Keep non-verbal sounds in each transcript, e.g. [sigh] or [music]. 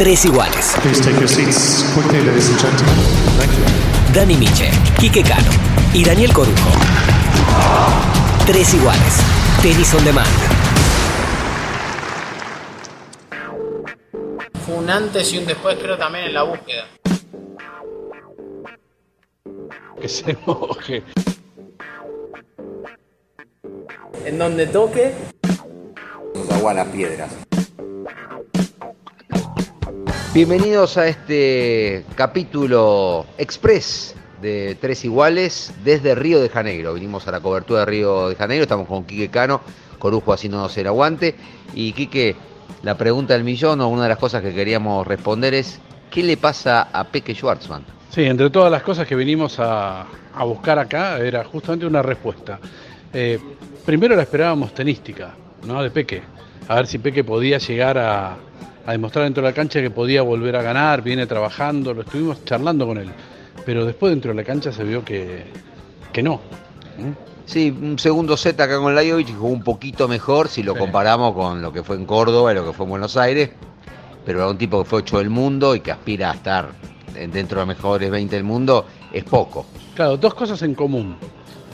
Tres iguales. Please take your seats quickly, ladies and gentlemen. Thank you. Dani Miche, Quique Cano y Daniel Corujo. Tres iguales. Tenis on demand. Fue un antes y un después, creo también en la búsqueda. que se moje. En donde toque, nos agua las piedras. Bienvenidos a este capítulo express de Tres Iguales desde Río de Janeiro. Vinimos a la cobertura de Río de Janeiro, estamos con Quique Cano, Corujo haciéndonos el aguante. Y Quique, la pregunta del millón o una de las cosas que queríamos responder es, ¿qué le pasa a Peque Schwartzman? Sí, entre todas las cosas que vinimos a, a buscar acá era justamente una respuesta. Eh, primero la esperábamos tenística, ¿no? De Peque. A ver si Peque podía llegar a, a demostrar dentro de la cancha que podía volver a ganar, viene trabajando, lo estuvimos charlando con él. Pero después dentro de la cancha se vio que, que no. Sí, un segundo set acá con Lajovic jugó un poquito mejor si lo Sí. comparamos con lo que fue en Córdoba y lo que fue en Buenos Aires. Pero era un tipo que fue 8 del mundo y que aspira a estar dentro de los mejores 20 del mundo, es poco. Claro, dos cosas en común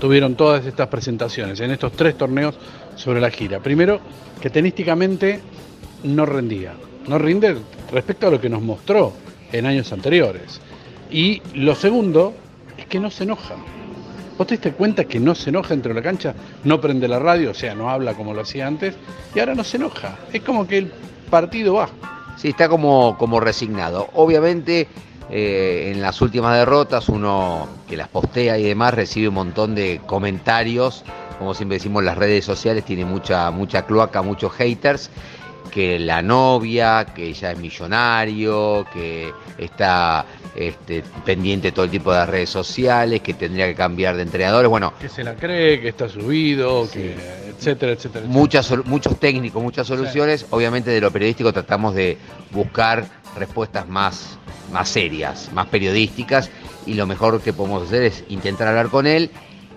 tuvieron todas estas presentaciones en estos tres torneos sobre la gira. Primero, que tenísticamente no rendía. No rinde respecto a lo que nos mostró en años anteriores. Y lo segundo es que no se enoja. ¿Vos te diste cuenta que no se enoja dentro de la cancha? No prende la radio, o sea, no habla como lo hacía antes, y ahora no se enoja. Es como que el partido va. Sí, está como, como resignado. Obviamente, eh, en las últimas derrotas, uno que las postea y demás recibe un montón de comentarios. Como siempre decimos, las redes sociales tienen mucha, mucha cloaca, muchos haters. Que la novia, que ya es millonario, que está este, pendiente de todo el tipo de redes sociales, que tendría que cambiar de entrenadores. Bueno, Que se la cree, que está subido, Sí. que etcétera, etcétera. etcétera. muchas, muchos técnicos, muchas soluciones. Obviamente de lo periodístico tratamos de buscar respuestas más, más serias, más periodísticas y lo mejor que podemos hacer es intentar hablar con él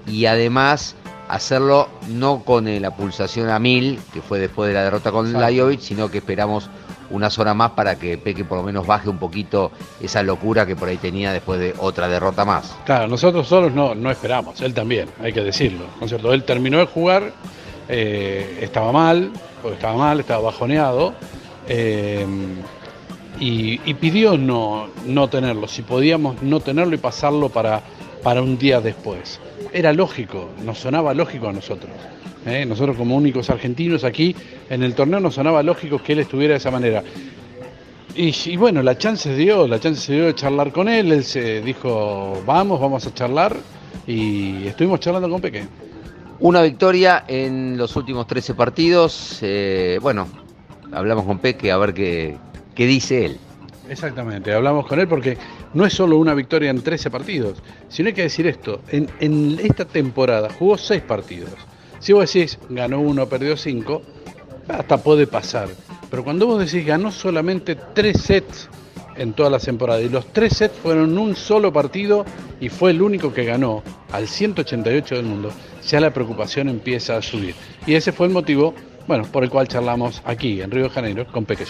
y además hacerlo no con eh, la pulsación a mil, que fue después de la derrota con Exacto. Lajovic, sino que esperamos unas horas más para que Peque por lo menos baje un poquito esa locura que por ahí tenía después de otra derrota más. Claro, nosotros solos no, no esperamos, él también, hay que decirlo, ¿no es cierto? Él terminó de jugar, eh, estaba mal, porque estaba mal, estaba bajoneado, eh, y, y pidió no, no tenerlo, si podíamos no tenerlo y pasarlo para, para un día después. Era lógico, nos sonaba lógico a nosotros. ¿eh? Nosotros como únicos argentinos aquí en el torneo nos sonaba lógico que él estuviera de esa manera. Y, bueno, la chance se dio, la chance se dio de charlar con él, él se dijo, vamos, vamos a charlar, y estuvimos charlando con Peque. Una victoria en los últimos 13 partidos. eh, bueno, hablamos con Peque a ver qué, qué dice él. Exactamente, hablamos con él porque no es solo una victoria en 13 partidos, sino hay que decir esto, en, esta temporada jugó 6 partidos. Si vos decís ganó uno, perdió 5, hasta puede pasar. Pero cuando vos decís ganó solamente 3 sets en toda la temporada y los 3 sets fueron un solo partido y fue el único que ganó al 188 del mundo, ya la preocupación empieza a subir. Y ese fue el motivo, bueno, por el cual charlamos aquí en Río de Janeiro con Peque.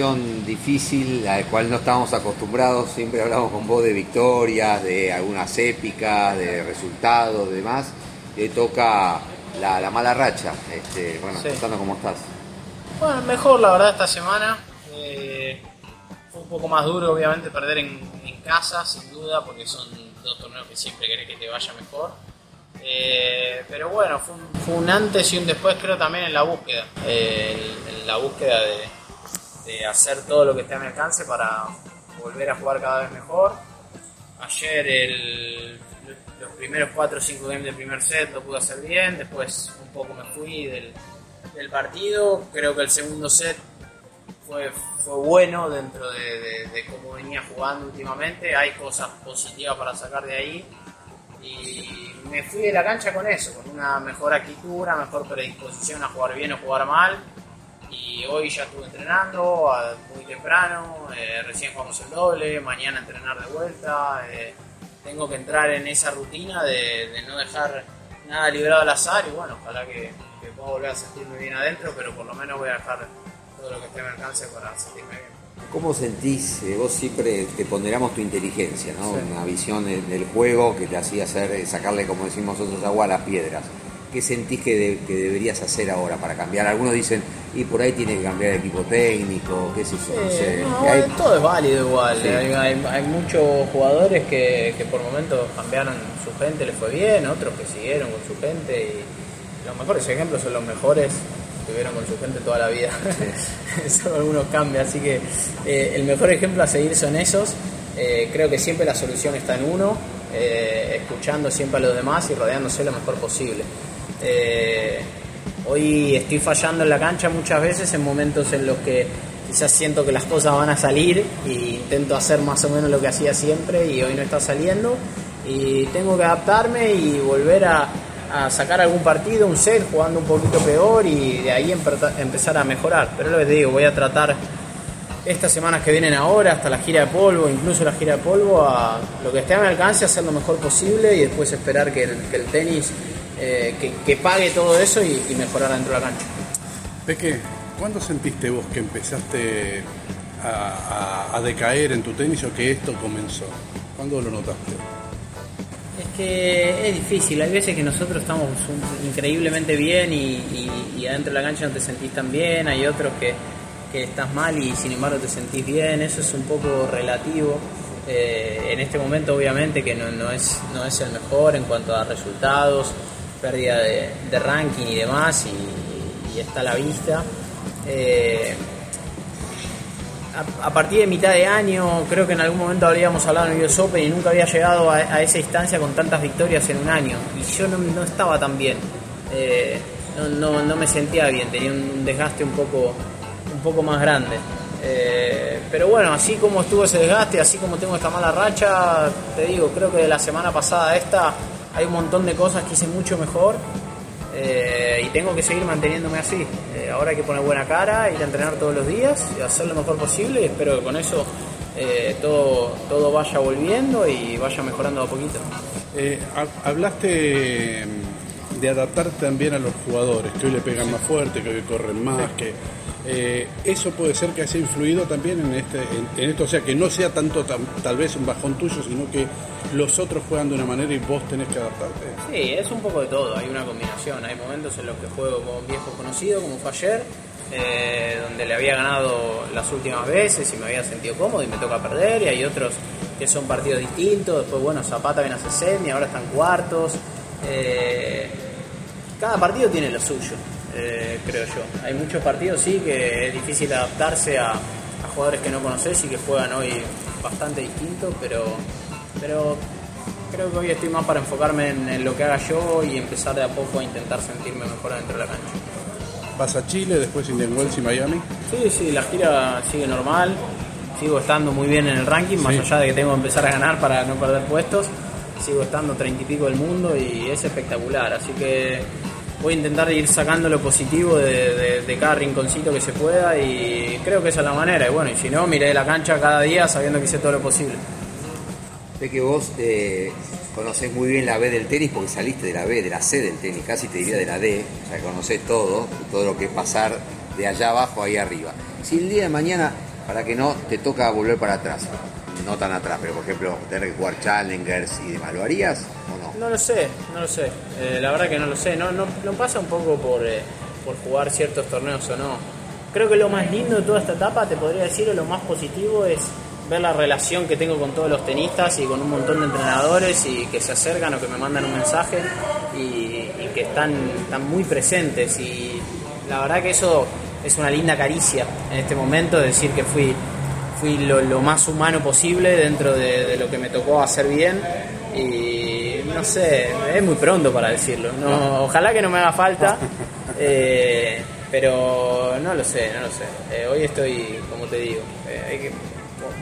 Situación difícil a la cual no estábamos acostumbrados, siempre hablamos con vos de victorias, de algunas épicas, de resultados, de demás. Hoy toca la, la mala racha. Este, bueno, Sí. contando cómo estás. bueno, mejor la verdad esta semana. Eh, fue un poco más duro, obviamente, perder en, en casa, sin duda, porque son dos torneos que siempre querés que te vaya mejor. Eh, pero bueno, fue un, fue un antes y un después, creo también en la búsqueda. Eh, en, en la búsqueda de, hacer todo lo que esté a mi alcance para volver a jugar cada vez mejor. Ayer el- los primeros 4 o 5 games del primer set lo pude hacer bien, después un poco me fui del, del partido. Creo que el segundo set fue, fue bueno dentro de, de- de cómo venía jugando últimamente. Hay cosas positivas para sacar de ahí. Y me fui de la cancha con eso, con una mejor actitud, una mejor predisposición a jugar bien o jugar mal. Y hoy ya estuve entrenando a- muy temprano, eh, recién jugamos el doble, mañana entrenar de vuelta. eh, tengo que entrar en esa rutina de, de no dejar nada librado al azar y bueno, ojalá que, que pueda volver a sentirme bien adentro, pero por lo menos voy a dejar todo lo que esté a mi alcance para sentirme bien. ¿Cómo sentís? eh, vos siempre te ponderamos tu inteligencia, ¿no? Una visión de- del juego que te hacía hacer, sacarle, como decimos nosotros, agua a las piedras. ¿Qué sentís que, de- que deberías hacer ahora para cambiar? Algunos dicen, y por ahí tiene que cambiar el equipo técnico, qué sé yo, no sé. No, Que hay- todo es válido igual. Sí. Hay, hay- hay muchos jugadores que, que por momentos cambiaron su gente, les fue bien, otros que siguieron con su gente y los mejores ejemplos son los mejores que estuvieron con su gente toda la vida. [laughs] Solo algunos cambian, así que eh, el mejor ejemplo a seguir son esos. Eh, creo que siempre la solución está en uno, eh, escuchando siempre a los demás y rodeándose lo mejor posible. Eh, Hoy estoy fallando en la cancha muchas veces en momentos en los que quizás siento que las cosas van a salir e intento hacer más o menos lo que hacía siempre y hoy no está saliendo y tengo que adaptarme y volver a, sacar algún partido, un set jugando un poquito peor y de ahí empe- empezar a mejorar. Pero lo que te digo, voy a tratar estas semanas que vienen ahora, hasta la gira de polvo, incluso la gira de polvo, a lo que esté a mi alcance, hacer lo mejor posible y después esperar que el tenis eh, que, que pague todo eso y, y mejorar dentro de la cancha. Peque, ¿cuándo sentiste vos que empezaste a, a- a decaer en tu tenis o que esto comenzó? ¿Cuándo lo notaste? Es que es difícil, hay veces que nosotros estamos increíblemente bien y, y- y adentro de la cancha no te sentís tan bien, hay otros que, que estás mal y sin embargo te sentís bien, eso es un poco relativo. Eh, en este momento obviamente que no, no es, no es el mejor en cuanto a resultados, pérdida de, ranking y demás y, está a la vista. Eh, a, partir de mitad de año, creo que en algún momento habríamos hablado en el US Open y nunca había llegado a, esa instancia con tantas victorias en un año. Y yo no, no estaba tan bien. Eh, no, no- me sentía bien, tenía un, desgaste un poco, un poco más grande. Eh, pero bueno, así como estuvo ese desgaste, así como tengo esta mala racha, te digo, creo que de la semana pasada esta hay un montón de cosas que hice mucho mejor. Eh, y tengo que seguir manteniéndome así. Eh, ahora hay que poner buena cara, ir a entrenar todos los días y hacer lo mejor posible y espero que con eso eh, todo, todo vaya volviendo y vaya mejorando a poquito. Ha- hablaste mm, de adaptar también a los jugadores, que hoy le pegan más fuerte, que hoy corren más, que eh, eso puede ser que haya influido también en este, en, en esto, o sea, que no sea tanto tal vez un bajón tuyo, sino que los otros juegan de una manera y vos tenés que adaptarte. Sí, es un poco de todo, hay una combinación. Hay momentos en los que juego con viejos conocidos, como fue ayer, eh, donde le había ganado las últimas veces y me había sentido cómodo y me toca perder, y hay otros que son partidos distintos. Después, bueno, Zapata viene a semi, ahora están cuartos. Eh, cada partido tiene lo suyo, eh, creo yo. Hay muchos partidos, sí, que es difícil adaptarse a, a jugadores que no conoces y que juegan hoy bastante distintos, pero, pero creo que hoy estoy más para enfocarme en, en lo que haga yo y empezar de a poco a intentar sentirme mejor dentro de la cancha. Vas a Chile, después Indian Wells y Miami. Sí, sí, la gira sigue normal. Sigo estando muy bien en el ranking, más allá de que tengo que empezar a ganar para no perder puestos. Sigo estando treinta y pico del mundo y es espectacular. Así que voy a intentar ir sacando lo positivo de, cada rinconcito que se pueda y creo que esa es la manera. Y bueno, y si no, miré la cancha cada día sabiendo que hice todo lo posible. Sé que vos eh, conocés muy bien la B del tenis porque saliste de la B, de la C del tenis, casi te diría de la D, o sea, conocés todo, todo lo que es pasar de allá abajo ahí arriba. Si el día de mañana, para que no te toca volver para atrás, no tan atrás, pero por ejemplo, tener que jugar Challengers y demás, ¿lo o no? No lo sé, no lo sé. Eh, la verdad que no lo sé. No, no, no pasa un poco por, eh, por jugar ciertos torneos o no. Creo que lo más lindo de toda esta etapa, te podría decir, o lo más positivo es ver la relación que tengo con todos los tenistas y con un montón de entrenadores y que se acercan o que me mandan un mensaje y, y que están, están muy presentes. Y la verdad que eso es una linda caricia en este momento, decir que fui fui lo, lo más humano posible dentro de, de lo que me tocó hacer bien y no sé, es muy pronto para decirlo. No, ojalá que no me haga falta, [laughs] eh, pero no lo sé, no lo sé. Eh, hoy estoy, como te digo, eh, hay que-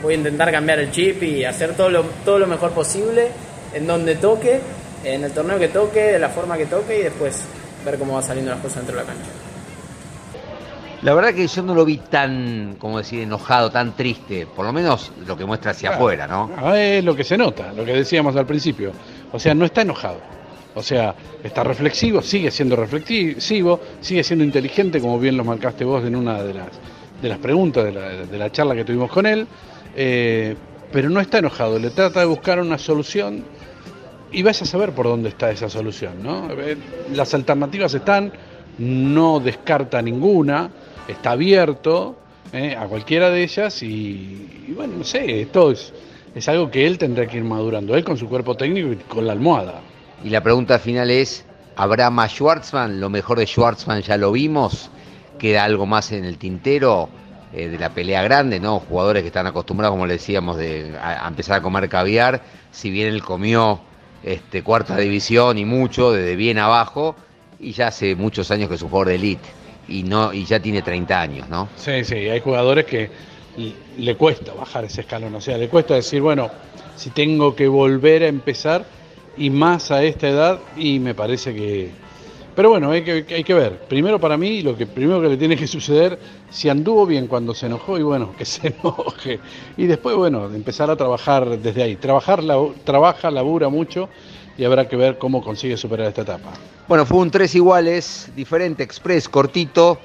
voy a intentar cambiar el chip y hacer todo lo, todo lo mejor posible en donde toque, en el torneo que toque, de la forma que toque y después ver cómo va saliendo las cosas dentro de la cancha. La verdad que yo no lo vi tan, como decir, enojado, tan triste, por lo menos lo que muestra hacia Claro. afuera, ¿no? Ah, es lo que se nota, lo que decíamos al principio. O sea, no está enojado. O sea, está reflexivo, sigue siendo reflexivo, sigue siendo inteligente, como bien lo marcaste vos en una de las, de las preguntas de la, de la charla que tuvimos con él, eh, pero no está enojado, le trata de buscar una solución y vaya a saber por dónde está esa solución. ¿no? Eh, Las alternativas están, no descarta ninguna, está abierto eh, a cualquiera de ellas y, bueno, no sé, esto es, es algo que él tendrá que ir madurando, él con su cuerpo técnico y con la almohada. Y la pregunta final es, ¿habrá más Schwartzman? Lo mejor de Schwartzman ya lo vimos. ¿Queda algo más en el tintero eh, de la pelea grande? ¿no? Jugadores que están acostumbrados, como le decíamos, de, a, a empezar a comer caviar. Si bien él comió este, cuarta división y mucho, desde bien abajo, y ya hace muchos años que es un jugador de elite. Y, no, y ya tiene 30 años, ¿no? Sí, sí, hay jugadores que le cuesta bajar ese escalón, o sea, le cuesta decir, bueno, si tengo que volver a empezar y más a esta edad, y me parece que... Pero bueno, hay que, hay que ver. Primero para mí, lo que primero que le tiene que suceder, si anduvo bien cuando se enojó, y bueno, que se [laughs] enoje. Y después, bueno, empezar a trabajar desde ahí. Trabajar, la, trabaja, labura mucho, y habrá que ver cómo consigue superar esta etapa. Bueno, fue un tres iguales, diferente, express, cortito,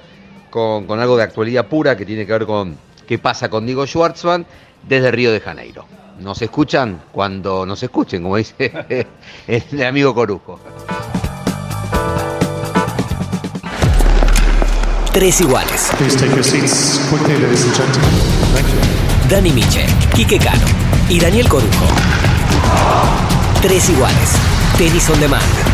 con, con algo de actualidad pura que tiene que ver con qué pasa con Diego Schwartzman desde Río de Janeiro. Nos escuchan cuando nos escuchen, como dice [laughs] el amigo Corujo. Tres iguales. Dani Miche, Quique Cano y Daniel Corujo. Tres iguales. Tenis on demand.